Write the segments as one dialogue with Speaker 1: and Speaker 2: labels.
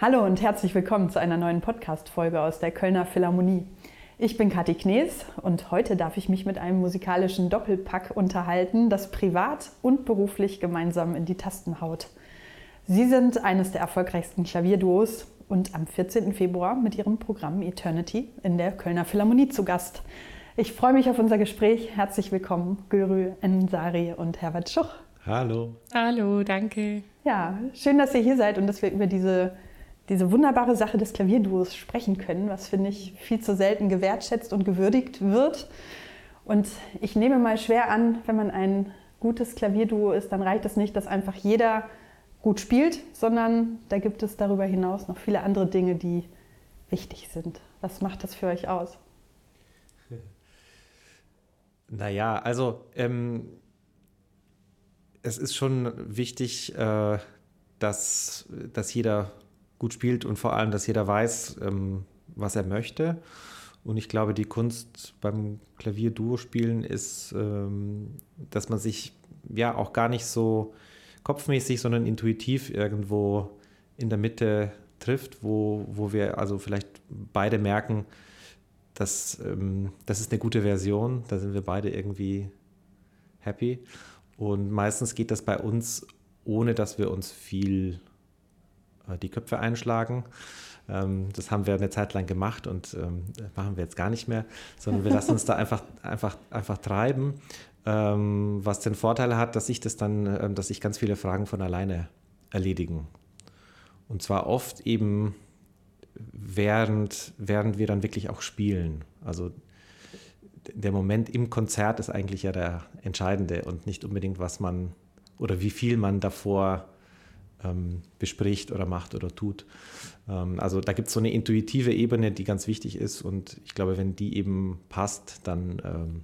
Speaker 1: Hallo und herzlich willkommen zu einer neuen Podcast-Folge aus der Kölner Philharmonie. Ich bin Kathi Knees und heute darf ich mich mit einem musikalischen Doppelpack unterhalten, das privat und beruflich gemeinsam in die Tasten haut. Sie sind eines der erfolgreichsten Klavierduos und am 14. Februar mit ihrem Programm Eternity in der Kölner Philharmonie zu Gast. Ich freue mich auf unser Gespräch. Herzlich willkommen, Gürü Ensari und Herbert Schuch.
Speaker 2: Hallo.
Speaker 3: Hallo, danke.
Speaker 1: Ja, schön, dass ihr hier seid und dass wir über diese diese wunderbare Sache des Klavierduos sprechen können, was finde ich viel zu selten gewertschätzt und gewürdigt wird. Und ich nehme mal schwer an, wenn man ein gutes Klavierduo ist, dann reicht es nicht, dass einfach jeder gut spielt, sondern da gibt es darüber hinaus noch viele andere Dinge, die wichtig sind. Was macht das für euch aus?
Speaker 2: Naja, also ähm, es ist schon wichtig, äh, dass, dass jeder gut spielt und vor allem, dass jeder weiß, ähm, was er möchte. Und ich glaube, die Kunst beim Klavier-Duo-Spielen ist, ähm, dass man sich ja auch gar nicht so kopfmäßig, sondern intuitiv irgendwo in der Mitte trifft, wo, wo wir also vielleicht beide merken, dass ähm, das ist eine gute Version, da sind wir beide irgendwie happy. Und meistens geht das bei uns, ohne dass wir uns viel äh, die Köpfe einschlagen. Ähm, das haben wir eine Zeit lang gemacht und ähm, machen wir jetzt gar nicht mehr, sondern wir lassen uns da einfach, einfach, einfach treiben. Ähm, was den Vorteil hat, dass ich das dann, dass sich ganz viele Fragen von alleine erledigen. Und zwar oft eben während, während wir dann wirklich auch spielen. Also der Moment im Konzert ist eigentlich ja der entscheidende und nicht unbedingt, was man oder wie viel man davor ähm, bespricht oder macht oder tut. Ähm, also da gibt es so eine intuitive Ebene, die ganz wichtig ist und ich glaube, wenn die eben passt, dann, ähm,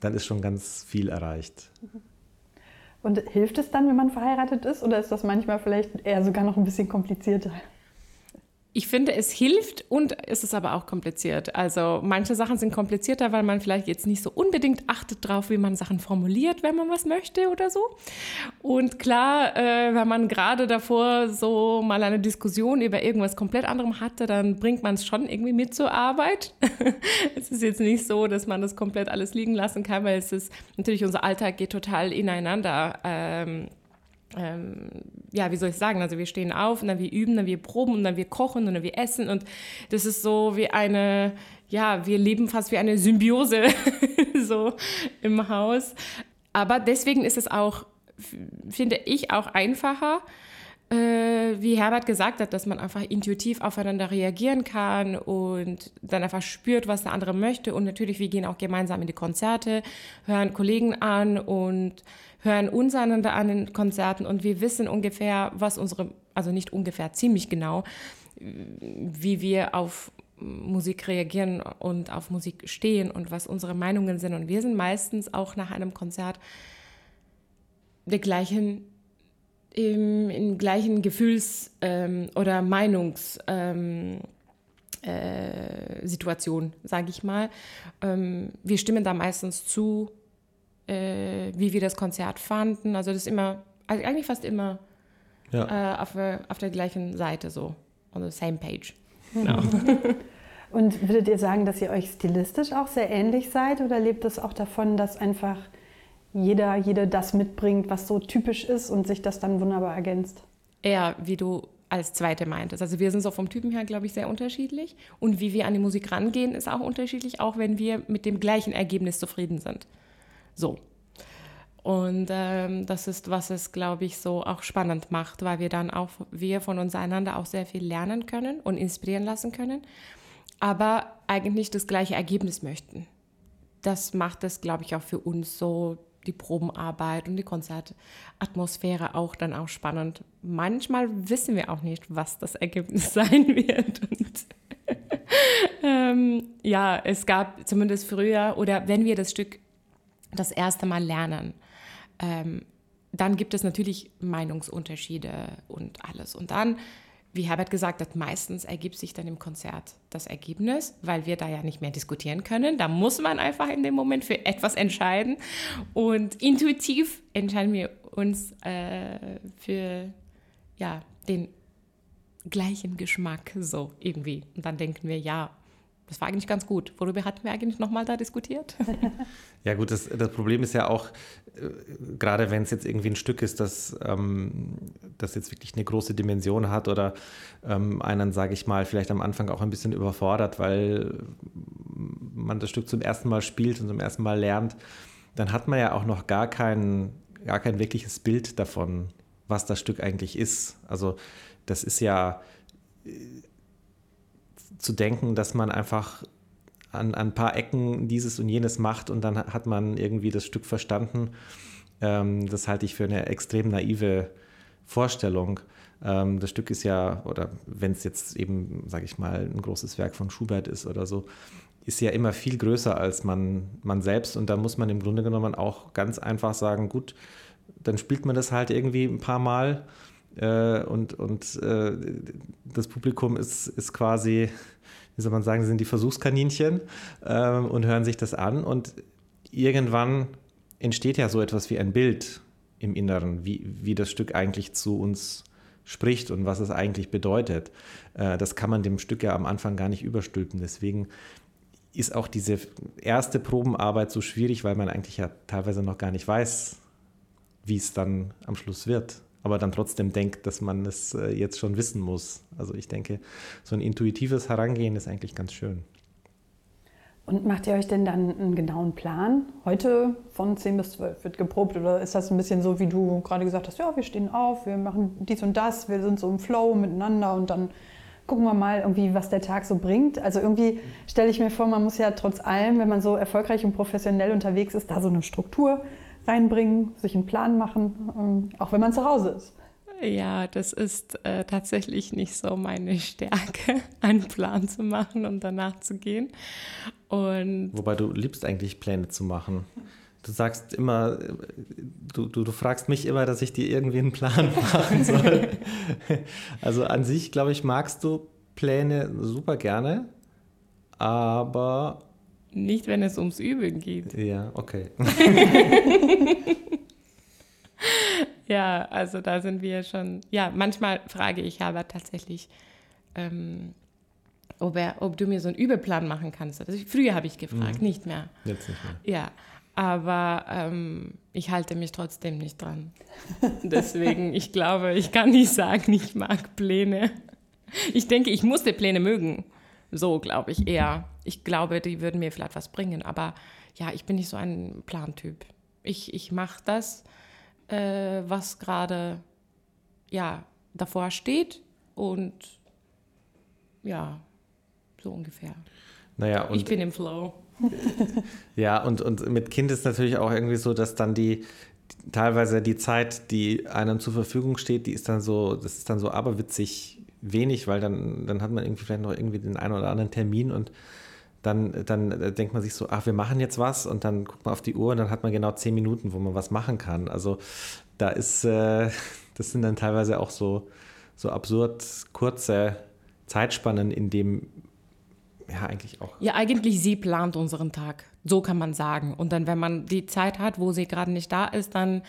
Speaker 2: dann ist schon ganz viel erreicht.
Speaker 1: Und hilft es dann, wenn man verheiratet ist oder ist das manchmal vielleicht eher sogar noch ein bisschen komplizierter?
Speaker 3: Ich finde, es hilft und es ist aber auch kompliziert. Also manche Sachen sind komplizierter, weil man vielleicht jetzt nicht so unbedingt achtet drauf, wie man Sachen formuliert, wenn man was möchte oder so. Und klar, äh, wenn man gerade davor so mal eine Diskussion über irgendwas komplett anderem hatte, dann bringt man es schon irgendwie mit zur Arbeit. es ist jetzt nicht so, dass man das komplett alles liegen lassen kann, weil es ist natürlich unser Alltag geht total ineinander. Ähm, ähm, ja, wie soll ich sagen, also wir stehen auf und dann wir üben, dann wir proben und dann wir kochen und dann wir essen und das ist so wie eine, ja, wir leben fast wie eine Symbiose so im Haus. Aber deswegen ist es auch, finde ich, auch einfacher, äh, wie Herbert gesagt hat, dass man einfach intuitiv aufeinander reagieren kann und dann einfach spürt, was der andere möchte. Und natürlich, wir gehen auch gemeinsam in die Konzerte, hören Kollegen an und hören uns einander an in Konzerten und wir wissen ungefähr, was unsere, also nicht ungefähr, ziemlich genau, wie wir auf Musik reagieren und auf Musik stehen und was unsere Meinungen sind. Und wir sind meistens auch nach einem Konzert der gleichen, im, im gleichen Gefühls- ähm, oder Meinungssituation, ähm, äh, sage ich mal. Ähm, wir stimmen da meistens zu äh, wie wir das Konzert fanden. Also das ist immer, also eigentlich fast immer ja. äh, auf, auf der gleichen Seite so, on the same page. Genau.
Speaker 1: Und würdet ihr sagen, dass ihr euch stilistisch auch sehr ähnlich seid oder lebt es auch davon, dass einfach jeder, jede das mitbringt, was so typisch ist und sich das dann wunderbar ergänzt?
Speaker 3: Eher, wie du als Zweite meintest. Also wir sind so vom Typen her, glaube ich, sehr unterschiedlich. Und wie wir an die Musik rangehen, ist auch unterschiedlich, auch wenn wir mit dem gleichen Ergebnis zufrieden sind. So. Und ähm, das ist, was es, glaube ich, so auch spannend macht, weil wir dann auch, wir von uns einander auch sehr viel lernen können und inspirieren lassen können, aber eigentlich das gleiche Ergebnis möchten. Das macht es, glaube ich, auch für uns so die Probenarbeit und die Konzertatmosphäre auch dann auch spannend. Manchmal wissen wir auch nicht, was das Ergebnis sein wird. Und ähm, ja, es gab zumindest früher oder wenn wir das Stück das erste Mal lernen. Ähm, dann gibt es natürlich Meinungsunterschiede und alles. Und dann wie Herbert gesagt hat, meistens ergibt sich dann im Konzert das Ergebnis, weil wir da ja nicht mehr diskutieren können. Da muss man einfach in dem Moment für etwas entscheiden. Und intuitiv entscheiden wir uns äh, für ja, den gleichen Geschmack so irgendwie. Und dann denken wir, ja, das war eigentlich ganz gut. Worüber hatten wir eigentlich nochmal da diskutiert?
Speaker 2: Ja gut, das, das Problem ist ja auch, äh, gerade wenn es jetzt irgendwie ein Stück ist, das, ähm, das jetzt wirklich eine große Dimension hat oder ähm, einen, sage ich mal, vielleicht am Anfang auch ein bisschen überfordert, weil man das Stück zum ersten Mal spielt und zum ersten Mal lernt, dann hat man ja auch noch gar kein, gar kein wirkliches Bild davon, was das Stück eigentlich ist. Also das ist ja äh, zu denken, dass man einfach an, an ein paar Ecken dieses und jenes macht und dann hat man irgendwie das Stück verstanden. Ähm, das halte ich für eine extrem naive Vorstellung. Ähm, das Stück ist ja, oder wenn es jetzt eben, sage ich mal, ein großes Werk von Schubert ist oder so, ist ja immer viel größer als man, man selbst und da muss man im Grunde genommen auch ganz einfach sagen, gut, dann spielt man das halt irgendwie ein paar Mal äh, und, und äh, das Publikum ist, ist quasi wie soll man sagen, sind die Versuchskaninchen ähm, und hören sich das an. Und irgendwann entsteht ja so etwas wie ein Bild im Inneren, wie, wie das Stück eigentlich zu uns spricht und was es eigentlich bedeutet. Äh, das kann man dem Stück ja am Anfang gar nicht überstülpen. Deswegen ist auch diese erste Probenarbeit so schwierig, weil man eigentlich ja teilweise noch gar nicht weiß, wie es dann am Schluss wird aber dann trotzdem denkt, dass man es äh, jetzt schon wissen muss. Also ich denke, so ein intuitives Herangehen ist eigentlich ganz schön.
Speaker 1: Und macht ihr euch denn dann einen genauen Plan? Heute von 10 bis 12 wird geprobt oder ist das ein bisschen so, wie du gerade gesagt hast, ja, wir stehen auf, wir machen dies und das, wir sind so im Flow miteinander und dann gucken wir mal irgendwie, was der Tag so bringt. Also irgendwie stelle ich mir vor, man muss ja trotz allem, wenn man so erfolgreich und professionell unterwegs ist, da so eine Struktur reinbringen, sich einen Plan machen, ähm, auch wenn man zu Hause ist.
Speaker 3: Ja, das ist äh, tatsächlich nicht so meine Stärke, einen Plan zu machen und danach zu gehen. Und
Speaker 2: Wobei du liebst eigentlich Pläne zu machen. Du sagst immer, du, du, du fragst mich immer, dass ich dir irgendwie einen Plan machen soll. also an sich, glaube ich, magst du Pläne super gerne, aber
Speaker 3: nicht, wenn es ums Üben geht.
Speaker 2: Ja, okay.
Speaker 3: ja, also da sind wir schon. Ja, manchmal frage ich aber tatsächlich, ähm, ob, er, ob du mir so einen Übeplan machen kannst. Also früher habe ich gefragt, mhm. nicht mehr.
Speaker 2: Jetzt nicht mehr.
Speaker 3: Ja, aber ähm, ich halte mich trotzdem nicht dran. Deswegen, ich glaube, ich kann nicht sagen, ich mag Pläne. Ich denke, ich musste Pläne mögen. So glaube ich eher. Ich glaube, die würden mir vielleicht was bringen. Aber ja, ich bin nicht so ein Plantyp. Ich, ich mache das, äh, was gerade ja, davor steht. Und ja, so ungefähr.
Speaker 2: Naja,
Speaker 3: und ich bin im Flow.
Speaker 2: ja, und, und mit Kind ist natürlich auch irgendwie so, dass dann die, teilweise die Zeit, die einem zur Verfügung steht, die ist dann so, das ist dann so aberwitzig wenig, weil dann, dann hat man irgendwie vielleicht noch irgendwie den einen oder anderen Termin und dann, dann denkt man sich so, ach, wir machen jetzt was und dann guckt man auf die Uhr und dann hat man genau zehn Minuten, wo man was machen kann. Also da ist, äh, das sind dann teilweise auch so, so absurd kurze Zeitspannen, in dem ja eigentlich auch.
Speaker 3: Ja, eigentlich sie plant unseren Tag. So kann man sagen. Und dann, wenn man die Zeit hat, wo sie gerade nicht da ist, dann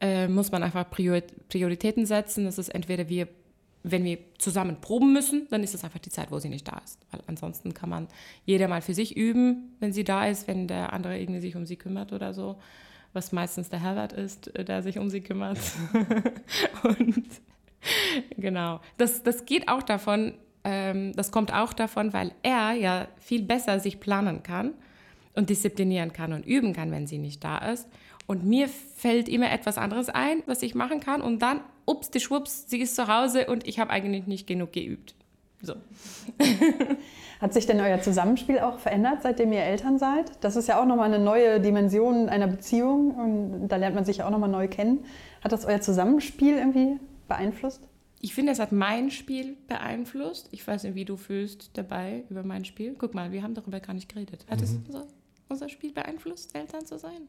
Speaker 3: äh, muss man einfach Prioritäten setzen. Das ist entweder wir wenn wir zusammen proben müssen, dann ist es einfach die Zeit, wo sie nicht da ist. Weil ansonsten kann man jeder mal für sich üben, wenn sie da ist, wenn der andere irgendwie sich um sie kümmert oder so. Was meistens der Herbert ist, äh, der sich um sie kümmert. und genau. Das, das geht auch davon, ähm, das kommt auch davon, weil er ja viel besser sich planen kann und disziplinieren kann und üben kann, wenn sie nicht da ist. Und mir fällt immer etwas anderes ein, was ich machen kann. Und dann ups, die Schwupps, sie ist zu Hause und ich habe eigentlich nicht genug geübt. So.
Speaker 1: Hat sich denn euer Zusammenspiel auch verändert, seitdem ihr Eltern seid? Das ist ja auch nochmal eine neue Dimension einer Beziehung und da lernt man sich ja auch nochmal neu kennen. Hat das euer Zusammenspiel irgendwie beeinflusst?
Speaker 3: Ich finde, es hat mein Spiel beeinflusst. Ich weiß nicht, wie du fühlst dabei über mein Spiel. Guck mal, wir haben darüber gar nicht geredet. Hat mhm. es unser, unser Spiel beeinflusst, Eltern zu sein?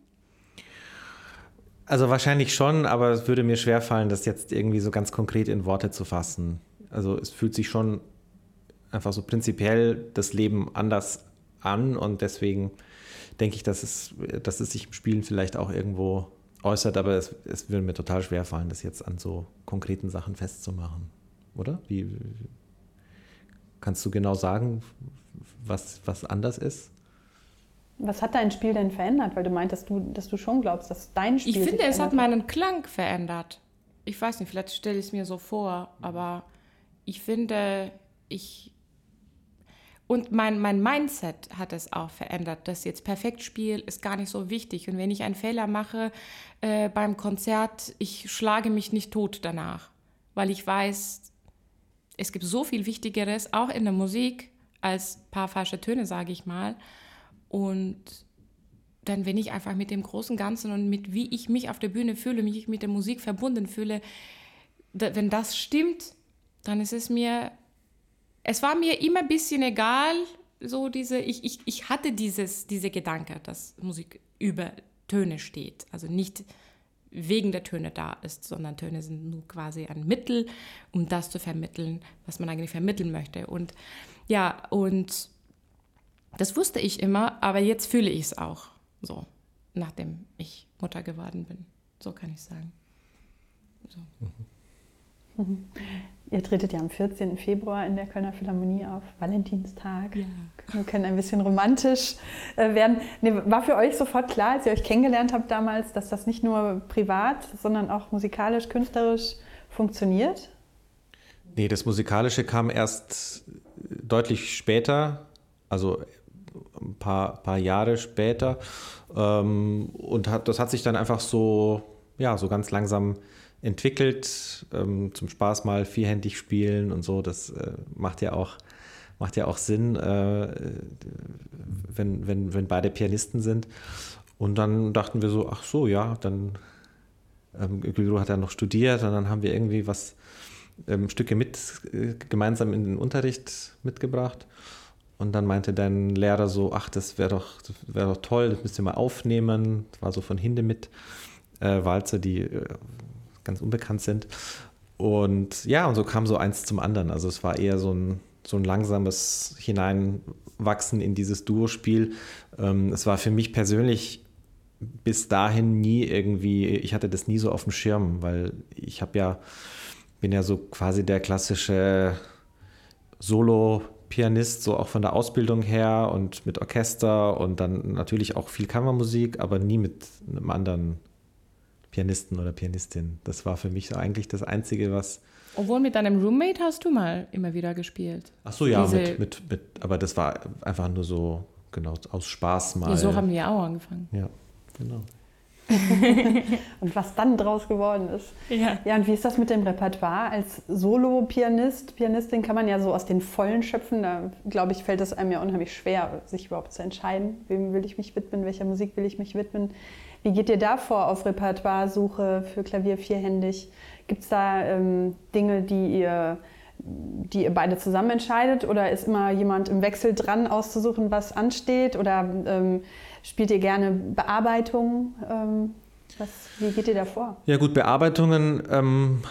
Speaker 2: Also wahrscheinlich schon, aber es würde mir schwerfallen, das jetzt irgendwie so ganz konkret in Worte zu fassen. Also es fühlt sich schon einfach so prinzipiell das Leben anders an und deswegen denke ich, dass es, dass es sich im Spielen vielleicht auch irgendwo äußert, aber es, es würde mir total schwer fallen, das jetzt an so konkreten Sachen festzumachen. Oder? Wie, kannst du genau sagen, was, was anders ist?
Speaker 1: Was hat dein Spiel denn verändert? Weil du meintest, du, dass du schon glaubst, dass dein Spiel.
Speaker 3: Ich finde, es hat meinen Klang verändert. Ich weiß nicht, vielleicht stelle ich es mir so vor, aber ich finde, ich. Und mein, mein Mindset hat es auch verändert. Das jetzt perfekt Spiel ist gar nicht so wichtig. Und wenn ich einen Fehler mache äh, beim Konzert, ich schlage mich nicht tot danach. Weil ich weiß, es gibt so viel Wichtigeres, auch in der Musik, als ein paar falsche Töne, sage ich mal. Und dann, wenn ich einfach mit dem großen Ganzen und mit wie ich mich auf der Bühne fühle, mich mit der Musik verbunden fühle, da, wenn das stimmt, dann ist es mir, es war mir immer ein bisschen egal, so diese, ich, ich, ich hatte dieses, diese Gedanke, dass Musik über Töne steht. Also nicht wegen der Töne da ist, sondern Töne sind nur quasi ein Mittel, um das zu vermitteln, was man eigentlich vermitteln möchte. Und ja, und das wusste ich immer, aber jetzt fühle ich es auch so, nachdem ich Mutter geworden bin. So kann ich sagen. So.
Speaker 1: Mhm. Ihr tretet ja am 14. Februar in der Kölner Philharmonie auf, Valentinstag. Ja. Wir können ein bisschen romantisch äh, werden. Nee, war für euch sofort klar, als ihr euch kennengelernt habt damals, dass das nicht nur privat, sondern auch musikalisch, künstlerisch funktioniert?
Speaker 2: Nee, das Musikalische kam erst deutlich später. Also ein paar, paar Jahre später. Ähm, und hat, das hat sich dann einfach so, ja, so ganz langsam entwickelt. Ähm, zum Spaß mal vierhändig spielen und so. Das äh, macht ja auch macht ja auch Sinn, äh, wenn, wenn, wenn beide Pianisten sind. Und dann dachten wir so, ach so, ja, dann ähm, Gülru hat ja noch studiert und dann haben wir irgendwie was ähm, Stücke mit äh, gemeinsam in den Unterricht mitgebracht. Und dann meinte dein Lehrer so, ach, das wäre doch, wär doch toll, das müsst ihr mal aufnehmen. Das war so von Hindemith äh, Walzer, die äh, ganz unbekannt sind. Und ja, und so kam so eins zum anderen. Also es war eher so ein, so ein langsames Hineinwachsen in dieses Duospiel. Ähm, es war für mich persönlich bis dahin nie irgendwie, ich hatte das nie so auf dem Schirm, weil ich habe ja, bin ja so quasi der klassische Solo- Pianist, so auch von der Ausbildung her und mit Orchester und dann natürlich auch viel Kammermusik, aber nie mit einem anderen Pianisten oder Pianistin. Das war für mich so eigentlich das Einzige, was.
Speaker 3: Obwohl mit deinem Roommate hast du mal immer wieder gespielt.
Speaker 2: Ach so, ja, mit, mit, mit, aber das war einfach nur so, genau, aus Spaß mal. Ja,
Speaker 3: so haben wir auch angefangen.
Speaker 2: Ja, genau.
Speaker 1: und was dann draus geworden ist.
Speaker 3: Ja.
Speaker 1: ja, und wie ist das mit dem Repertoire? Als Solo-Pianist, Pianistin kann man ja so aus den Vollen schöpfen. Da, glaube ich, fällt es einem ja unheimlich schwer, sich überhaupt zu entscheiden, wem will ich mich widmen, welcher Musik will ich mich widmen. Wie geht ihr da vor auf Repertoire-Suche für Klavier vierhändig? Gibt es da ähm, Dinge, die ihr die ihr beide zusammen entscheidet oder ist immer jemand im Wechsel dran auszusuchen, was ansteht oder ähm, Spielt ihr gerne Bearbeitungen? Ähm, was, wie geht ihr da vor?
Speaker 2: Ja gut, Bearbeitungen ähm,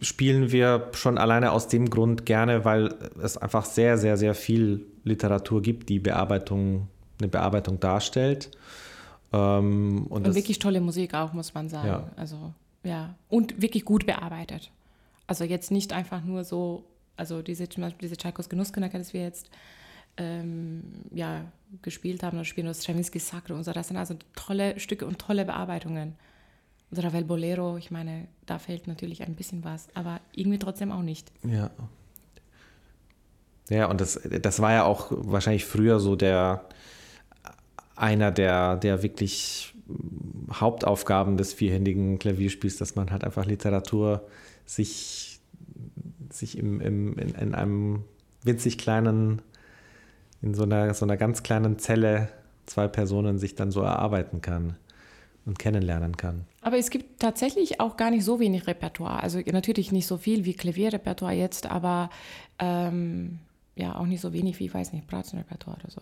Speaker 2: spielen wir schon alleine aus dem Grund gerne, weil es einfach sehr, sehr, sehr viel Literatur gibt, die Bearbeitung, eine Bearbeitung darstellt.
Speaker 3: Ähm, und, und wirklich tolle Musik auch, muss man sagen. Ja. Also ja, und wirklich gut bearbeitet. Also jetzt nicht einfach nur so, also diese, diese Tchaikos Genussknacker, das wir jetzt ähm, ja, gespielt haben oder spielen, das Stravinsky Sacro und so. Das sind also tolle Stücke und tolle Bearbeitungen. Oder Ravel Bolero, ich meine, da fehlt natürlich ein bisschen was, aber irgendwie trotzdem auch nicht.
Speaker 2: Ja. Ja, und das, das war ja auch wahrscheinlich früher so der einer der, der wirklich Hauptaufgaben des vierhändigen Klavierspiels, dass man halt einfach Literatur sich, sich im, im, in, in einem winzig kleinen in so einer, so einer ganz kleinen Zelle zwei Personen sich dann so erarbeiten kann und kennenlernen kann.
Speaker 3: Aber es gibt tatsächlich auch gar nicht so wenig Repertoire. Also natürlich nicht so viel wie Klavierrepertoire jetzt, aber ähm, ja, auch nicht so wenig wie, ich weiß nicht, Bratzenrepertoire oder so.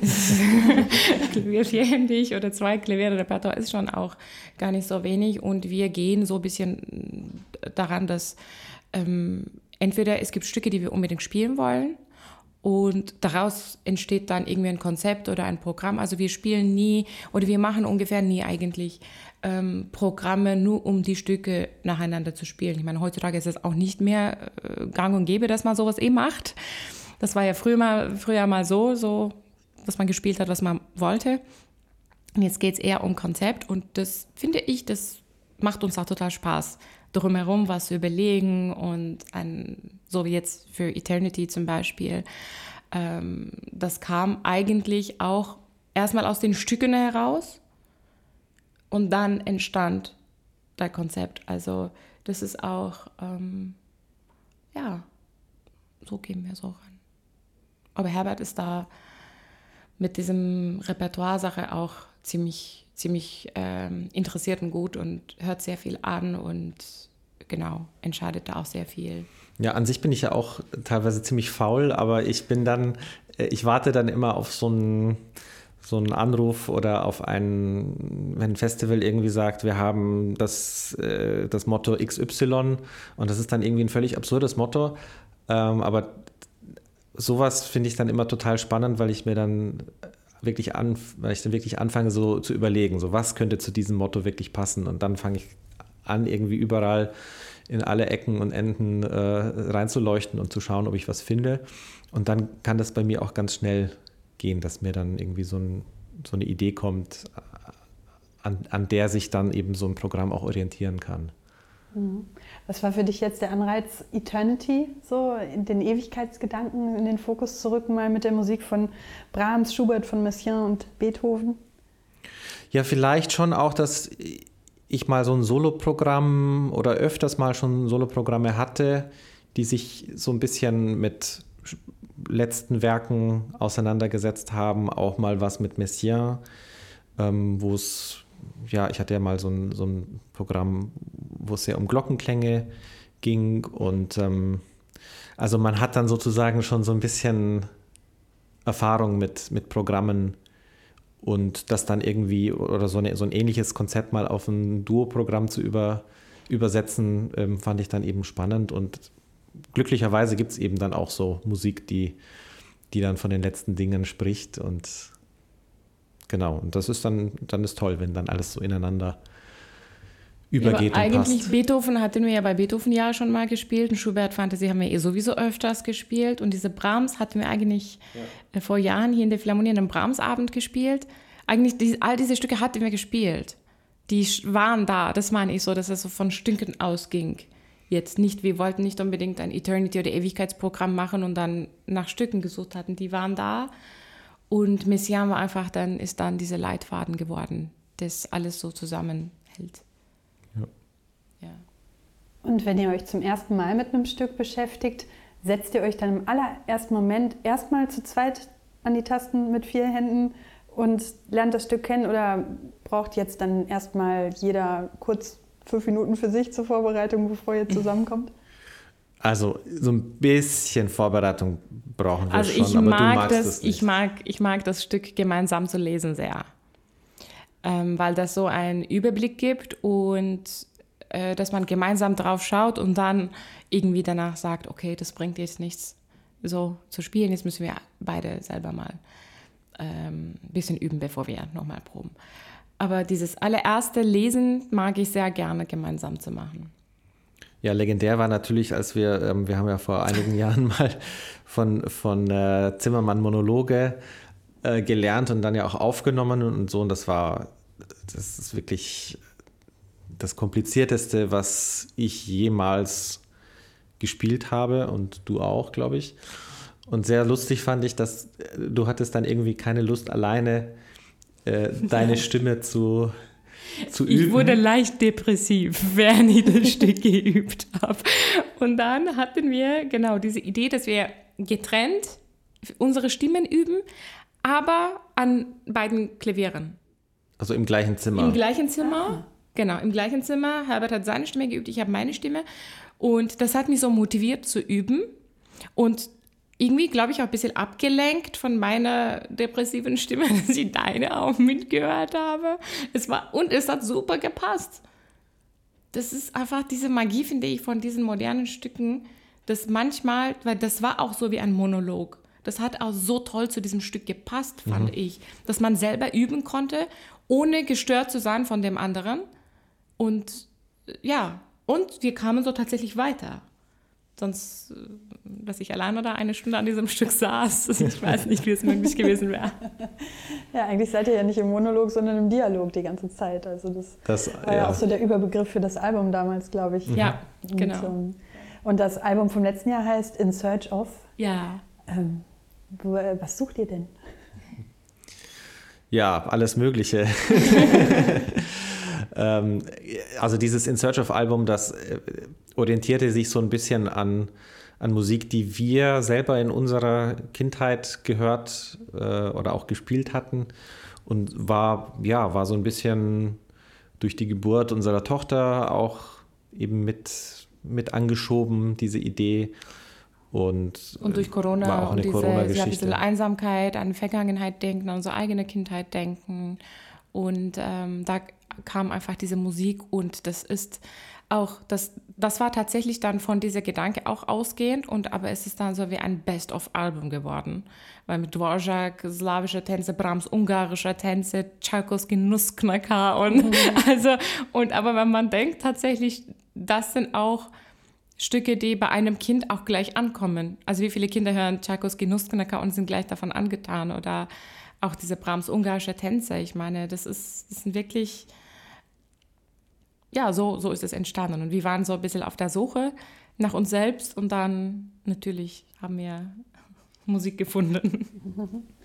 Speaker 3: Also, Klavier vierhändig oder zwei Klavierrepertoire ist schon auch gar nicht so wenig und wir gehen so ein bisschen daran, dass ähm, entweder es gibt Stücke, die wir unbedingt spielen wollen und daraus entsteht dann irgendwie ein Konzept oder ein Programm. Also wir spielen nie oder wir machen ungefähr nie eigentlich ähm, Programme nur um die Stücke nacheinander zu spielen. Ich meine, heutzutage ist es auch nicht mehr äh, gang und gäbe, dass man sowas eh macht. Das war ja früher mal, früher mal so, so, dass man gespielt hat, was man wollte. Und jetzt geht es eher um Konzept und das finde ich, das macht uns auch total Spaß, drumherum was zu überlegen und ein, so wie jetzt für Eternity zum Beispiel, ähm, das kam eigentlich auch erstmal aus den Stücken heraus und dann entstand das Konzept. Also das ist auch, ähm, ja, so gehen wir so ran. Aber Herbert ist da mit diesem Repertoire-Sache auch ziemlich, ziemlich ähm, interessiert und gut und hört sehr viel an und genau, entscheidet da auch sehr viel.
Speaker 2: Ja, an sich bin ich ja auch teilweise ziemlich faul, aber ich bin dann, äh, ich warte dann immer auf so einen so einen Anruf oder auf ein, wenn ein Festival irgendwie sagt, wir haben das, äh, das Motto XY und das ist dann irgendwie ein völlig absurdes Motto, ähm, aber sowas finde ich dann immer total spannend, weil ich mir dann wirklich an, weil ich dann wirklich anfange so zu überlegen, so was könnte zu diesem Motto wirklich passen und dann fange ich an, irgendwie überall in alle Ecken und Enden äh, reinzuleuchten und zu schauen, ob ich was finde. Und dann kann das bei mir auch ganz schnell gehen, dass mir dann irgendwie so, ein, so eine Idee kommt, an, an der sich dann eben so ein Programm auch orientieren kann.
Speaker 1: Mhm. Was war für dich jetzt der Anreiz, Eternity, so in den Ewigkeitsgedanken in den Fokus zu rücken, mal mit der Musik von Brahms, Schubert, von Messiaen und Beethoven?
Speaker 2: Ja, vielleicht schon auch, dass ich mal so ein Soloprogramm oder öfters mal schon Soloprogramme hatte, die sich so ein bisschen mit letzten Werken auseinandergesetzt haben, auch mal was mit Messiaen, ähm, wo es, ja, ich hatte ja mal so ein, so ein Programm, wo es sehr um Glockenklänge ging und ähm, also man hat dann sozusagen schon so ein bisschen Erfahrung mit, mit Programmen und das dann irgendwie oder so, eine, so ein ähnliches Konzept mal auf ein Duo-Programm zu über, übersetzen, ähm, fand ich dann eben spannend. Und glücklicherweise gibt es eben dann auch so Musik, die, die dann von den letzten Dingen spricht. Und genau, und das ist dann, dann ist toll, wenn dann alles so ineinander übergeht
Speaker 3: ja, eigentlich passt. Beethoven hatten wir ja bei Beethoven ja schon mal gespielt und Schubert Fantasy haben wir eh sowieso öfters gespielt und diese Brahms hatten wir eigentlich ja. Äh, vor Jahren hier in der Philharmonie an einem Brahmsabend gespielt. Eigentlich die, all diese Stücke hatten wir gespielt. Die waren da, das meine ich so, dass es so von Stücken ausging. Jetzt nicht, wir wollten nicht unbedingt ein Eternity- oder Ewigkeitsprogramm machen und dann nach Stücken gesucht hatten. Die waren da und Messiaen war einfach dann, ist dann dieser Leitfaden geworden, das alles so zusammenhält.
Speaker 1: Und wenn ihr euch zum ersten Mal mit einem Stück beschäftigt, setzt ihr euch dann im allerersten Moment erstmal zu zweit an die Tasten mit vier Händen und lernt das Stück kennen oder braucht jetzt dann erstmal jeder kurz fünf Minuten für sich zur Vorbereitung, bevor ihr zusammenkommt?
Speaker 2: Also so ein bisschen Vorbereitung brauchen wir
Speaker 3: also
Speaker 2: schon,
Speaker 3: ich aber mag du magst das, das Ich mag, ich mag das Stück gemeinsam zu lesen sehr, ähm, weil das so einen Überblick gibt und äh, dass man gemeinsam drauf schaut und dann irgendwie danach sagt, okay, das bringt jetzt nichts so zu spielen, jetzt müssen wir beide selber mal ähm, ein bisschen üben, bevor wir nochmal proben. Aber dieses allererste Lesen mag ich sehr gerne gemeinsam zu machen.
Speaker 2: Ja, legendär war natürlich, als wir, ähm, wir haben ja vor einigen Jahren mal von, von äh, Zimmermann Monologe äh, gelernt und dann ja auch aufgenommen und so. Und das war, das ist wirklich das Komplizierteste, was ich jemals gespielt habe und du auch, glaube ich. Und sehr lustig fand ich, dass äh, du hattest dann irgendwie keine Lust, alleine äh, deine Stimme zu, zu üben.
Speaker 3: Ich wurde leicht depressiv, während ich das Stück geübt habe. Und dann hatten wir genau diese Idee, dass wir getrennt unsere Stimmen üben, aber an beiden Klavieren.
Speaker 2: Also im gleichen Zimmer.
Speaker 3: Im gleichen Zimmer. Ah. Genau, im gleichen Zimmer. Herbert hat seine Stimme geübt, ich habe meine Stimme. Und das hat mich so motiviert zu üben. Und irgendwie, glaube ich, auch ein bisschen abgelenkt von meiner depressiven Stimme, dass ich deine auch mitgehört habe. Es war, und es hat super gepasst. das ist einfach diese Magie, finde ich, von diesen modernen Stücken, dass manchmal, weil das war auch so wie ein Monolog. Das hat auch so toll zu diesem Stück gepasst, fand mhm. ich, dass man selber üben konnte, ohne gestört zu sein von dem anderen. Und ja, und wir kamen so tatsächlich weiter. Sonst, äh, dass ich alleine da eine Stunde an diesem Stück saß, ich weiß nicht, wie es möglich gewesen wäre.
Speaker 1: Ja, eigentlich seid ihr ja nicht im Monolog, sondern im Dialog die ganze Zeit. Also das, das war ja. ja auch so der Überbegriff für das Album damals, glaube ich.
Speaker 3: Ja, und, genau.
Speaker 1: Um, und das Album vom letzten Jahr heißt In Search of.
Speaker 3: Ja. Ähm,
Speaker 1: wo, äh, was sucht ihr denn?
Speaker 2: Ja, alles Mögliche. ähm, also dieses In Search of Album, das äh, orientierte sich so ein bisschen an, an Musik, die wir selber in unserer Kindheit gehört äh, oder auch gespielt hatten und war, ja, war so ein bisschen durch die Geburt unserer Tochter auch eben mit mit angeschoben, diese Idee. Und,
Speaker 3: und durch Corona
Speaker 2: war auch eine
Speaker 3: diese,
Speaker 2: Corona-Geschichte.
Speaker 3: Ja, diese Einsamkeit, an Vergangenheit denken, an unsere eigene Kindheit denken. Und ähm, da kam einfach diese Musik und das ist auch, das, das war tatsächlich dann von dieser Gedanke auch ausgehend und aber es ist dann so wie ein Best-of-Album geworden. Weil mit Dvorak, slawische Tänze, Brahms ungarische Tänze, Tchaikovsky Nussknacker und mhm. also, und aber wenn man denkt tatsächlich, das sind auch Stücke, die bei einem Kind auch gleich ankommen. Also wie viele Kinder hören Tchaikovsky Nussknacker und sind gleich davon angetan oder auch diese Brahms ungarische Tänze. Ich meine, das ist, das sind wirklich, ja, so, so ist es entstanden. Und wir waren so ein bisschen auf der Suche nach uns selbst und dann natürlich haben wir Musik gefunden.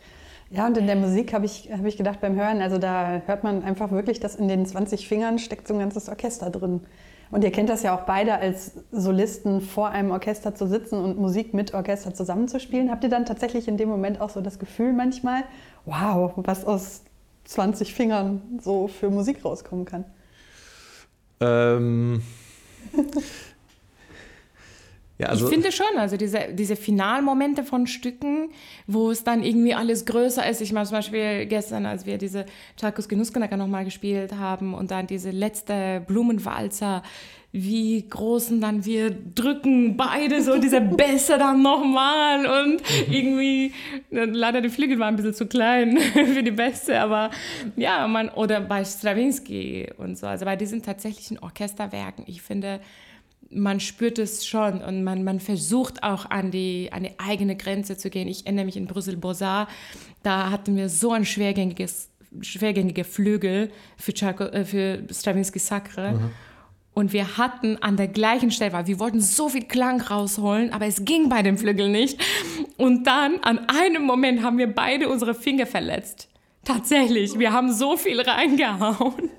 Speaker 1: Ja, und in der Musik habe ich, hab ich gedacht beim Hören, also da hört man einfach wirklich, dass in den 20 Fingern steckt so ein ganzes Orchester drin. Und ihr kennt das ja auch beide als Solisten vor einem Orchester zu sitzen und Musik mit Orchester zusammenzuspielen. Habt ihr dann tatsächlich in dem Moment auch so das Gefühl manchmal, wow, was aus 20 Fingern so für Musik rauskommen kann?
Speaker 2: Ähm.
Speaker 3: Ja, also ich finde schon, also diese, diese Finalmomente von Stücken, wo es dann irgendwie alles größer ist. Ich meine zum Beispiel gestern, als wir diese Tchaikovsky Genussknacker nochmal gespielt haben und dann diese letzte Blumenwalzer, wie großen dann wir drücken beide so diese Bässe dann nochmal und irgendwie, leider die Flügel waren ein bisschen zu klein für die Bässe, aber ja, man, oder bei Stravinsky und so, also bei diesen tatsächlichen Orchesterwerken, ich finde, man spürt es schon und man, man versucht auch an die, an die eigene Grenze zu gehen. Ich erinnere mich in Brüssel-Bosar, da hatten wir so ein schwergängiges, schwergängige Flügel für, Chaco, äh, für Stravinsky Sacre. Mhm. Und wir hatten an der gleichen Stelle, weil wir wollten so viel Klang rausholen, aber es ging bei dem Flügel nicht. Und dann an einem Moment haben wir beide unsere Finger verletzt. Tatsächlich, wir haben so viel reingehauen.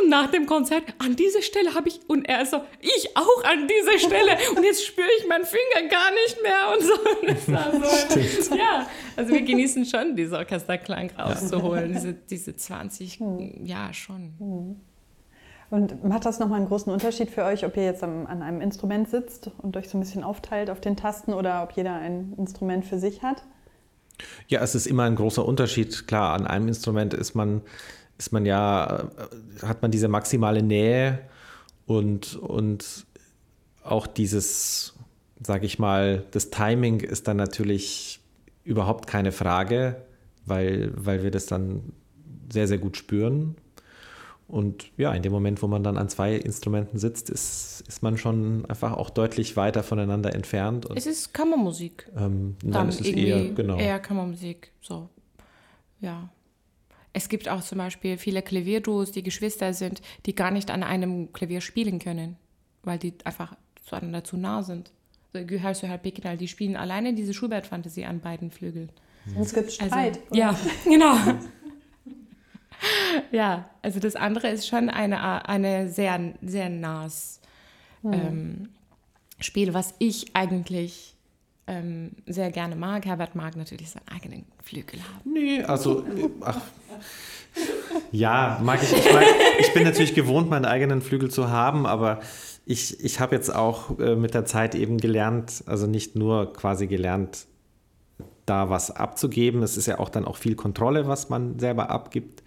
Speaker 3: Und nach dem Konzert, an dieser Stelle habe ich, und er ist so, ich auch an dieser Stelle. Und jetzt spüre ich meinen Finger gar nicht mehr und so. Und so ja, also wir genießen schon, diese Orchesterklang rauszuholen, diese, diese 20, hm. ja, schon.
Speaker 1: Und macht das nochmal einen großen Unterschied für euch, ob ihr jetzt an einem Instrument sitzt und euch so ein bisschen aufteilt auf den Tasten oder ob jeder ein Instrument für sich hat?
Speaker 2: Ja, es ist immer ein großer Unterschied. Klar, an einem Instrument ist man ist man ja, äh, hat man diese maximale Nähe und, und auch dieses, sage ich mal, das Timing ist dann natürlich überhaupt keine Frage, weil, weil wir das dann sehr, sehr gut spüren. Und ja, in dem Moment, wo man dann an zwei Instrumenten sitzt, ist, ist man schon einfach auch deutlich weiter voneinander entfernt.
Speaker 3: Und, es ist Kammermusik.
Speaker 2: Ähm, dann, dann ist es eher, genau.
Speaker 3: Eher Kammermusik, so. Ja. Es gibt auch zum Beispiel viele Klavierduos, die Geschwister sind, die gar nicht an einem Klavier spielen können, weil die einfach zueinander zu nah sind. So, Gühal Suhal Pekinal, die spielen alleine diese Schubert-Fantasie an beiden Flügeln.
Speaker 1: Es gibt also, Streit.
Speaker 3: Also, ja, genau. ja, also das andere ist schon eine, eine sehr, sehr nahes hm. ähm, Spiel, was ich eigentlich ähm, sehr gerne mag. Herbert mag natürlich seinen eigenen Flügel haben.
Speaker 2: Nee, also, ach, ja, mag ich. Ich, mag, ich bin natürlich gewohnt, meinen eigenen Flügel zu haben, aber ich, ich habe jetzt auch äh, mit der Zeit eben gelernt, also nicht nur quasi gelernt, da was abzugeben. Es ist ja auch dann auch viel Kontrolle, was man selber abgibt.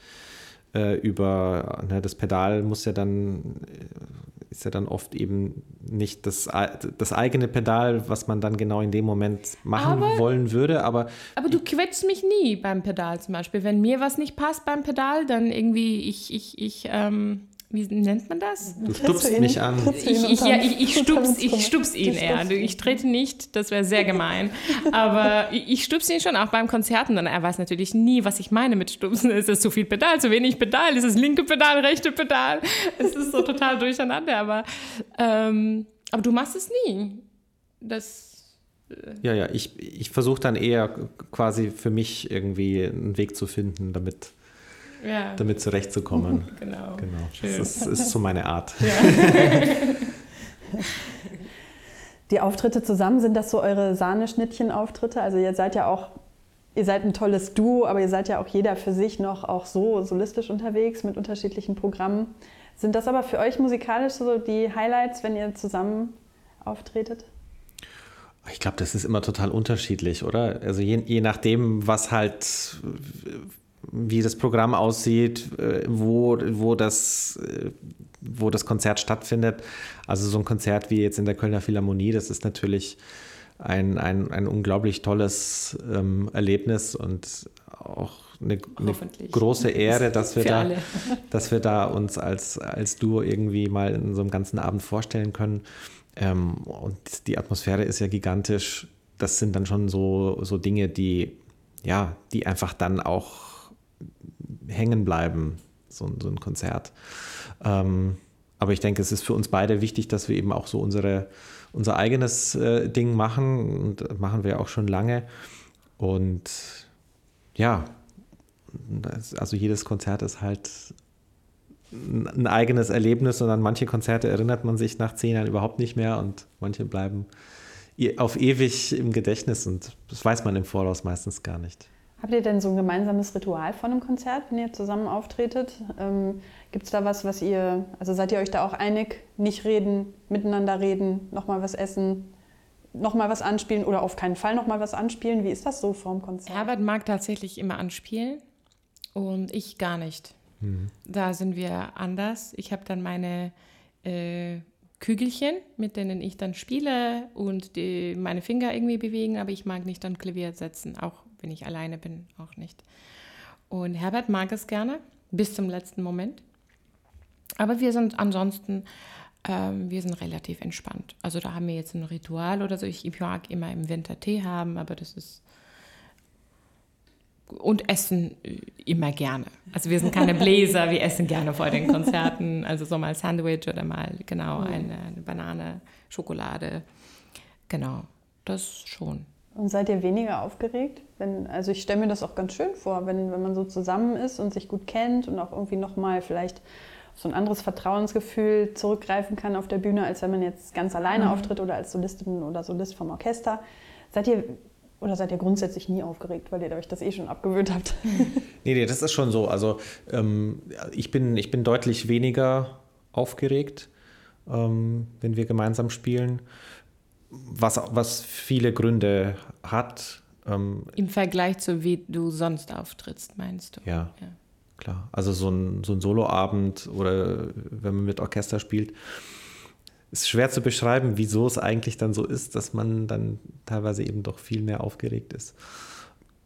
Speaker 2: Äh, über ne, das Pedal muss ja dann ist ja dann oft eben nicht das, das eigene Pedal, was man dann genau in dem Moment machen aber, wollen würde. Aber,
Speaker 3: aber du quetschst mich nie beim Pedal zum Beispiel. Wenn mir was nicht passt beim Pedal, dann irgendwie ich, ich, ich ähm, wie nennt man das?
Speaker 2: Du stupst ihn, mich an.
Speaker 3: Ich, ich, ja, ich, ich, stups, ich stups ihn eher. Ich trete nicht, das wäre sehr gemein. Aber ich, stups ihn schon auch beim Konzerten. Und er weiß natürlich nie, was ich meine mit stupsen. Ist es zu viel Pedal, zu wenig Pedal? Ist es linke Pedal, rechte Pedal? Es ist so total durcheinander. Aber, ähm, aber du machst es nie. Das
Speaker 2: äh, ja, ja, ich, ich versuche dann eher quasi für mich irgendwie einen Weg zu finden, damit ja. damit zurechtzukommen.
Speaker 3: Genau.
Speaker 2: genau. Das ist, ist, so meine Art. Ja.
Speaker 1: Die Auftritte zusammen, sind das so eure Sahneschnittchen-Auftritte? Also ihr seid ja auch, ihr seid ein tolles Duo, aber ihr seid ja auch jeder für sich noch auch so solistisch unterwegs mit unterschiedlichen Programmen. Sind das aber für euch musikalisch so die Highlights, wenn ihr zusammen auftretet?
Speaker 2: Ich glaube, das ist immer total unterschiedlich, oder? Also je, je nachdem, was halt wie das Programm aussieht, äh, wo, wo, das, äh, wo das Konzert stattfindet. Also so ein Konzert wie jetzt in der Kölner Philharmonie, das ist natürlich ein, ein, ein unglaublich tolles ähm, Erlebnis und auch eine, eine große Ehre, dass wir, da, dass wir da uns als, als Duo irgendwie mal in so einem ganzen Abend vorstellen können. Ähm, und die Atmosphäre ist ja gigantisch. Das sind dann schon so, so Dinge, die, ja, die einfach dann auch hängen bleiben, so, so ein Konzert. Ähm, aber ich denke, es ist für uns beide wichtig, dass wir eben auch so unsere, unser eigenes äh, Ding machen und machen wir auch schon lange. Und ja, also jedes Konzert ist halt ein eigenes Erlebnis und an manche Konzerte erinnert man sich nach zehn Jahren überhaupt nicht mehr und manche bleiben auf ewig im Gedächtnis und das weiß man im Voraus meistens gar nicht.
Speaker 1: Habt ihr denn so ein gemeinsames Ritual von einem Konzert, wenn ihr zusammen auftretet? Ähm, Gibt es da was, was ihr, also seid ihr euch da auch einig, nicht reden, miteinander reden, nochmal was essen, nochmal was anspielen oder auf keinen Fall nochmal was anspielen? Wie ist das so vorm Konzert?
Speaker 3: Herbert mag tatsächlich immer anspielen und ich gar nicht. Mhm. Da sind wir anders. Ich habe dann meine äh, Kügelchen, mit denen ich dann spiele und die, meine Finger irgendwie bewegen, aber ich mag nicht an Klavier setzen, auch wenn ich alleine bin, auch nicht. Und Herbert mag es gerne, bis zum letzten Moment. Aber wir sind ansonsten, ähm, wir sind relativ entspannt. Also da haben wir jetzt ein Ritual oder so. Ich, mag immer im Winter Tee haben, aber das ist und essen äh, immer gerne. Also wir sind keine Bläser, wir essen gerne vor den Konzerten. Also so mal Sandwich oder mal genau eine, eine Banane, Schokolade. Genau, das schon.
Speaker 1: Und seid ihr weniger aufgeregt? Wenn, also ich stelle mir das auch ganz schön vor, wenn, wenn man so zusammen ist und sich gut kennt und auch irgendwie nochmal vielleicht so ein anderes Vertrauensgefühl zurückgreifen kann auf der Bühne, als wenn man jetzt ganz alleine mhm. auftritt oder als Solistin oder Solist vom Orchester. Seid ihr oder seid ihr grundsätzlich nie aufgeregt, weil ihr euch das eh schon abgewöhnt habt?
Speaker 2: nee, nee, das ist schon so. Also ähm, ich, bin, ich bin deutlich weniger aufgeregt, ähm, wenn wir gemeinsam spielen was, was viele Gründe hat.
Speaker 3: Ähm, Im Vergleich zu wie du sonst auftrittst, meinst du?
Speaker 2: Ja, ja. klar. Also so ein, so ein Soloabend oder wenn man mit Orchester spielt, ist schwer zu beschreiben, wieso es eigentlich dann so ist, dass man dann teilweise eben doch viel mehr aufgeregt ist.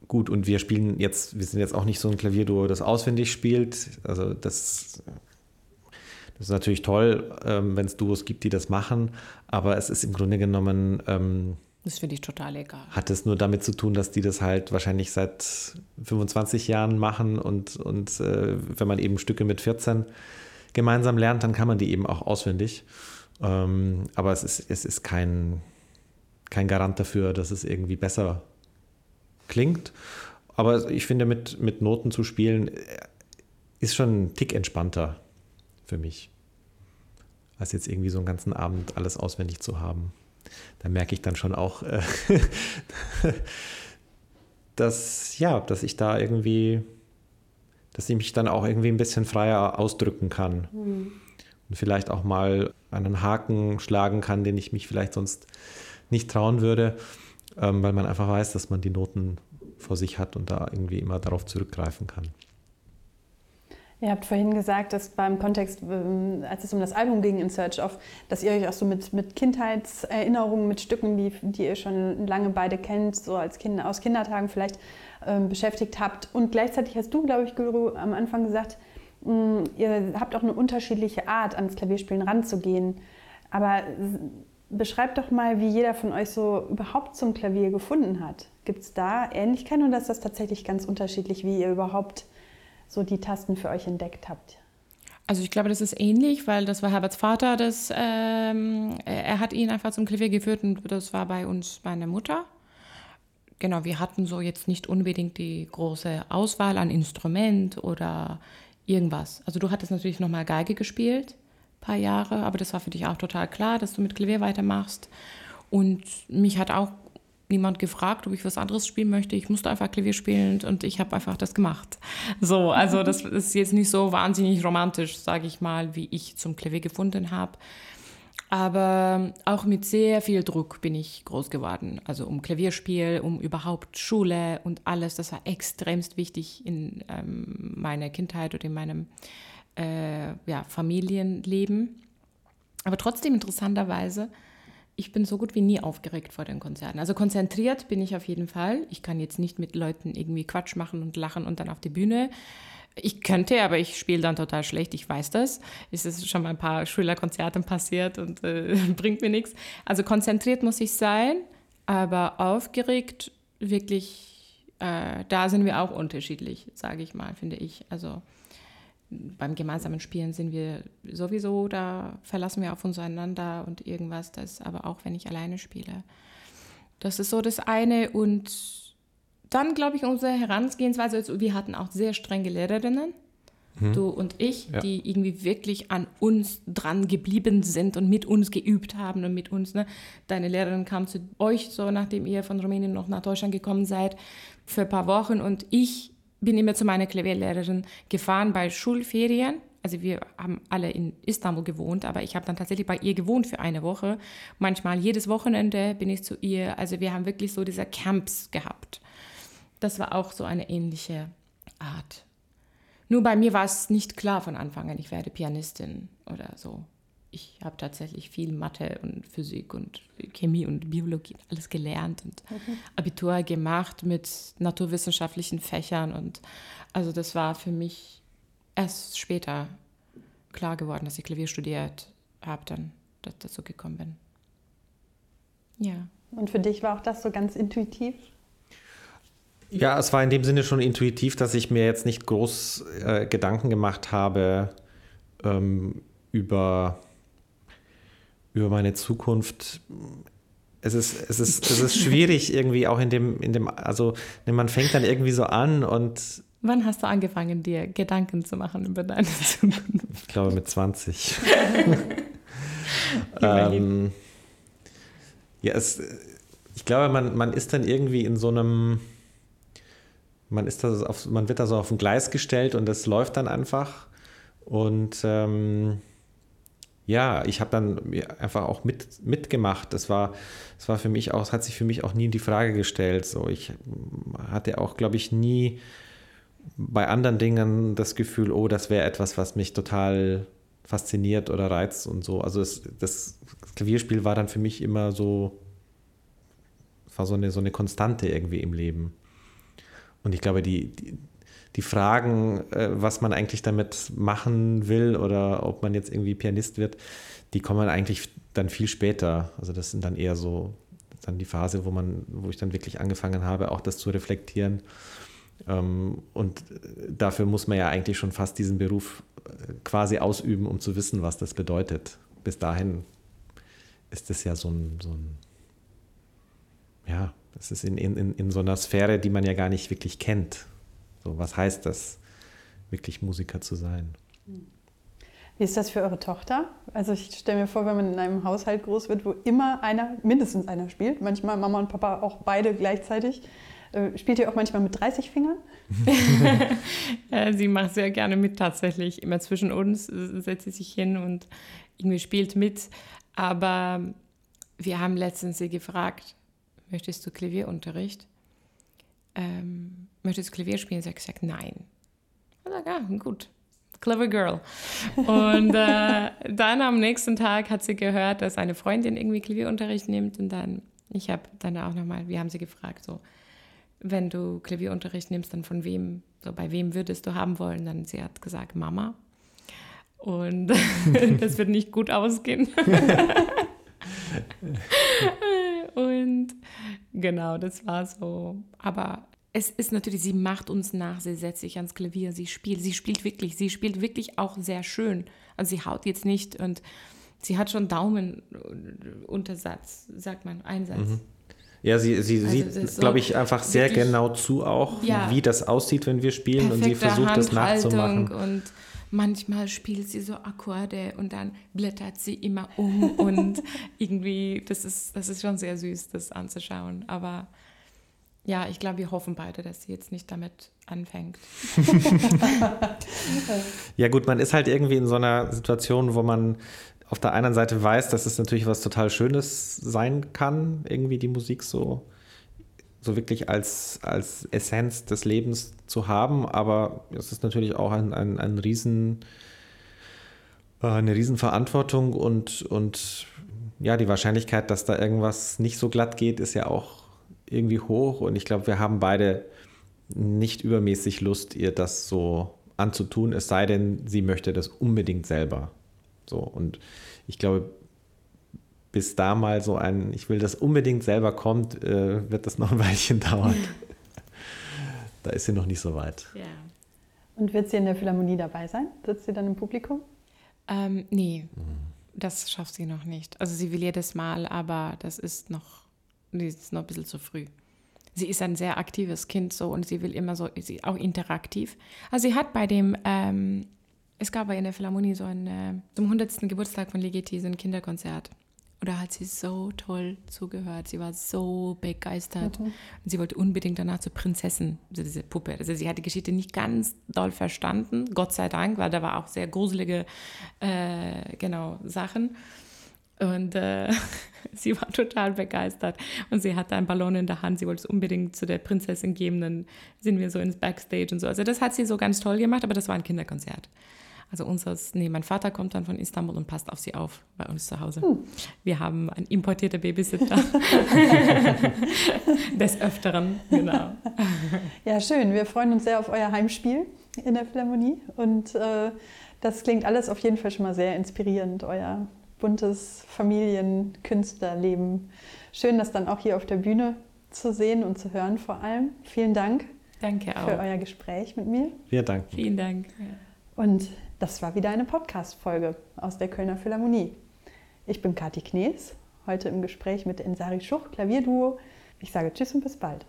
Speaker 2: Gut, und wir spielen jetzt, wir sind jetzt auch nicht so ein Klavierduo, das auswendig spielt. Also das das ist natürlich toll, ähm, wenn es Duos gibt, die das machen, aber es ist im Grunde genommen. Ähm,
Speaker 3: das finde ich total egal.
Speaker 2: Hat es nur damit zu tun, dass die das halt wahrscheinlich seit 25 Jahren machen und, und äh, wenn man eben Stücke mit 14 gemeinsam lernt, dann kann man die eben auch auswendig. Ähm, aber es ist, es ist kein, kein Garant dafür, dass es irgendwie besser klingt. Aber ich finde, mit, mit Noten zu spielen äh, ist schon ein Tick entspannter für mich, als jetzt irgendwie so einen ganzen Abend alles auswendig zu haben. Da merke ich dann schon auch, äh, dass, ja, dass ich da irgendwie, dass ich mich dann auch irgendwie ein bisschen freier ausdrücken kann. Mhm. Und vielleicht auch mal einen Haken schlagen kann, den ich mich vielleicht sonst nicht trauen würde, ähm, weil man einfach weiß, dass man die Noten vor sich hat und da irgendwie immer darauf zurückgreifen kann.
Speaker 1: Ihr habt vorhin gesagt, dass beim Kontext, ähm, als es um das Album ging in Search of, dass ihr euch auch so mit, mit Kindheitserinnerungen, mit Stücken, die, die ihr schon lange beide kennt, so als Kinder, aus Kindertagen vielleicht ähm, beschäftigt habt. Und gleichzeitig hast du, glaube ich, Guru, am Anfang gesagt, mh, mm, ihr habt auch eine unterschiedliche Art, ans Klavierspielen ranzugehen. Aber beschreibt doch mal, wie jeder von euch so überhaupt zum Klavier gefunden hat. Gibt es da Ähnlichkeiten oder ist das tatsächlich ganz unterschiedlich, wie ihr überhaupt so die Tasten für euch entdeckt habt?
Speaker 3: Also ich glaube, das ist ähnlich, weil das war Herberts Vater, das, ähm, er hat ihn einfach zum Klavier geführt und das war bei uns meine Mutter. Genau, wir hatten so jetzt nicht unbedingt die große Auswahl an Instrument oder irgendwas. Also du hattest natürlich nochmal Geige gespielt, paar Jahre, aber das war für dich auch total klar, dass du mit Klavier weitermachst. Und mich hat auch niemand gefragt, ob ich was anderes spielen möchte. Ich musste einfach Klavier spielen und ich habe einfach das gemacht. So, also das ist jetzt nicht so wahnsinnig romantisch, sage ich mal, wie ich zum Klavier gefunden habe. Aber auch mit sehr viel Druck bin ich groß geworden. Also um Klavierspiel, um überhaupt Schule und alles. Das war extremst wichtig in ähm, meiner Kindheit oder in meinem äh, ja, Familienleben. Aber trotzdem interessanterweise ich bin so gut wie nie aufgeregt vor den Konzerten. Also konzentriert bin ich auf jeden Fall. Ich kann jetzt nicht mit Leuten irgendwie Quatsch machen und lachen und dann auf die Bühne. Ich könnte, aber ich spiele dann total schlecht, ich weiß das. Es ist schon mal ein paar Schülerkonzerten passiert und äh, bringt mir nichts. Also konzentriert muss ich sein, aber aufgeregt wirklich, äh, da sind wir auch unterschiedlich, sage ich mal, finde ich. Also beim gemeinsamen Spielen sind wir sowieso, da verlassen wir auf uns einander und irgendwas, das aber auch, wenn ich alleine spiele. Das ist so das eine und dann, glaube ich, unsere Herangehensweise, also wir hatten auch sehr strenge Lehrerinnen, hm. du und ich, ja. die irgendwie wirklich an uns dran geblieben sind und mit uns geübt haben und mit uns, ne? deine Lehrerin kam zu euch so, nachdem ihr von Rumänien noch nach Deutschland gekommen seid, für ein paar Wochen und ich bin immer zu meiner Klavierlehrerin gefahren bei Schulferien. Also wir haben alle in Istanbul gewohnt, aber ich habe dann tatsächlich bei ihr gewohnt für eine Woche. Manchmal jedes Wochenende bin ich zu ihr. Also wir haben wirklich so diese Camps gehabt. Das war auch so eine ähnliche Art. Nur bei mir war es nicht klar von Anfang an, ich werde Pianistin oder so ich habe tatsächlich viel Mathe und Physik und Chemie und Biologie alles gelernt und okay. Abitur gemacht mit naturwissenschaftlichen Fächern und also das war für mich erst später klar geworden, dass ich Klavier studiert habe, dann dass dazu gekommen bin. Ja.
Speaker 1: Und für dich war auch das so ganz intuitiv?
Speaker 2: Ja, es war in dem Sinne schon intuitiv, dass ich mir jetzt nicht groß äh, Gedanken gemacht habe ähm, über über meine Zukunft. Es ist, es ist, es ist schwierig irgendwie auch in dem, in dem, also man fängt dann irgendwie so an und.
Speaker 3: Wann hast du angefangen, dir Gedanken zu machen über deine Zukunft?
Speaker 2: Ich glaube mit 20. ähm, ja, es, ich glaube, man, man ist dann irgendwie in so einem, man ist da auf, man wird da so auf ein Gleis gestellt und das läuft dann einfach. Und ähm, ja, ich habe dann einfach auch mit, mitgemacht. Das war, das war für mich auch, hat sich für mich auch nie in die Frage gestellt. So, ich hatte auch, glaube ich, nie bei anderen Dingen das Gefühl, oh, das wäre etwas, was mich total fasziniert oder reizt und so. Also es, das Klavierspiel war dann für mich immer so, war so eine, so eine Konstante irgendwie im Leben. Und ich glaube, die, die, die Fragen, äh, was man eigentlich damit machen will oder ob man jetzt irgendwie Pianist wird, die kommen eigentlich dann viel später. Also das sind dann eher so dann die Phase, wo man, wo ich dann wirklich angefangen habe, auch das zu reflektieren. Ähm, und dafür muss man ja eigentlich schon fast diesen Beruf äh, quasi ausüben, um zu wissen, was das bedeutet. Bis dahin ist es ja so ein, so ein ja, das ist in, in, in so einer Sphäre, die man ja gar nicht wirklich kennt. So, was heißt das, wirklich Musiker zu sein?
Speaker 1: Wie ist das für eure Tochter? Also ich stelle mir vor, wenn man in einem Haushalt groß wird, wo immer einer, mindestens einer spielt, manchmal Mama und Papa auch beide gleichzeitig. Äh, spielt ihr auch manchmal mit 30 Fingern?
Speaker 3: ja, sie macht sehr gerne mit tatsächlich. Immer zwischen uns setzt sie sich hin und irgendwie spielt mit. Aber wir haben letztens sie gefragt, möchtest du Klavierunterricht? Ähm, möchtest du Klavier spielen? Sie hat gesagt, nein. Ich sage, ja, gut, Clever Girl. Und äh, dann am nächsten Tag hat sie gehört, dass eine Freundin irgendwie Klavierunterricht nimmt. Und dann, ich habe dann auch nochmal, wir haben sie gefragt, so, wenn du Klavierunterricht nimmst, dann von wem, so bei wem würdest du haben wollen? Dann sie hat gesagt, Mama. Und das wird nicht gut ausgehen. genau, das war so. Aber es ist natürlich, sie macht uns nach, sie setzt sich ans Klavier, sie spielt, sie spielt wirklich, sie spielt wirklich auch sehr schön. Also sie haut jetzt nicht und sie hat schon Daumenuntersatz, sagt man, Einsatz. Mhm.
Speaker 2: Ja, sie, sie also sieht, so glaube ich, einfach sehr genau zu auch, ja, wie das aussieht, wenn wir spielen und sie versucht das nachzumachen.
Speaker 3: Und manchmal spielt sie so Akkorde und dann blättert sie immer um und irgendwie, das ist, das ist schon sehr süß, das anzuschauen. Aber ja, ich glaube, wir hoffen beide, dass sie jetzt nicht damit anfängt.
Speaker 2: ja gut, man ist halt irgendwie in so einer Situation, wo man auf der einen Seite weiß, dass es natürlich was total Schönes sein kann, irgendwie die Musik so, so wirklich als, als Essenz des Lebens zu haben, aber es ist natürlich auch ein, ein, ein Riesen, äh, eine Riesenverantwortung und, und ja, die Wahrscheinlichkeit, dass da irgendwas nicht so glatt geht, ist ja auch irgendwie hoch und ich glaube, wir haben beide nicht übermäßig Lust, ihr das so anzutun, es sei denn, sie möchte das unbedingt selber. So und ich glaube, bis da mal so ein, ich will das unbedingt selber kommt, äh, wird das noch ein Weilchen dauern. da ist sie noch nicht so weit. Ja.
Speaker 1: Und wird sie in der Philharmonie dabei sein? Sitzt sie dann im Publikum?
Speaker 3: Ähm, nee, mhm. das schafft sie noch nicht. Also sie will jedes Mal, aber das ist noch die ist noch ein bisschen zu früh. Sie ist ein sehr aktives Kind so und sie will immer so, sie auch interaktiv. Also sie hat bei dem, ähm, es gab bei der Philharmonie so ein, äh, zum 100. Geburtstag von Ligeti so ein Kinderkonzert. Und da hat sie so toll zugehört. Sie war so begeistert. Mhm. Und sie wollte unbedingt danach zur Prinzessin, also diese Puppe. Also sie hat die Geschichte nicht ganz doll verstanden, Gott sei Dank, weil da war auch sehr gruselige äh, genau, Sachen. Und äh, sie war total begeistert. Und sie hatte einen Ballon in der Hand. Sie wollte es unbedingt zu der Prinzessin geben. Dann sind wir so ins Backstage und so. Also das hat sie so ganz toll gemacht, aber das war ein Kinderkonzert. Also unseres, nee, mein Vater kommt dann von Istanbul und passt auf sie auf bei uns zu Hause. Hm. Wir haben einen importierten Babysitter. Des Öfteren, genau.
Speaker 1: Ja, schön. Wir freuen uns sehr auf euer Heimspiel in der Philharmonie. Und äh, das klingt alles auf jeden Fall schon mal sehr inspirierend, euer buntes Familienkünstlerleben. Schön, das dann auch hier auf der Bühne zu sehen und zu hören vor allem. Vielen Dank
Speaker 3: Danke
Speaker 1: auch. für euer Gespräch mit mir.
Speaker 2: Wir danken.
Speaker 3: Vielen Dank.
Speaker 1: Und das war wieder eine Podcast-Folge aus der Kölner Philharmonie. Ich bin Kati Knees, heute im Gespräch mit Ensari Schuch, Klavierduo. Ich sage Tschüss und bis bald.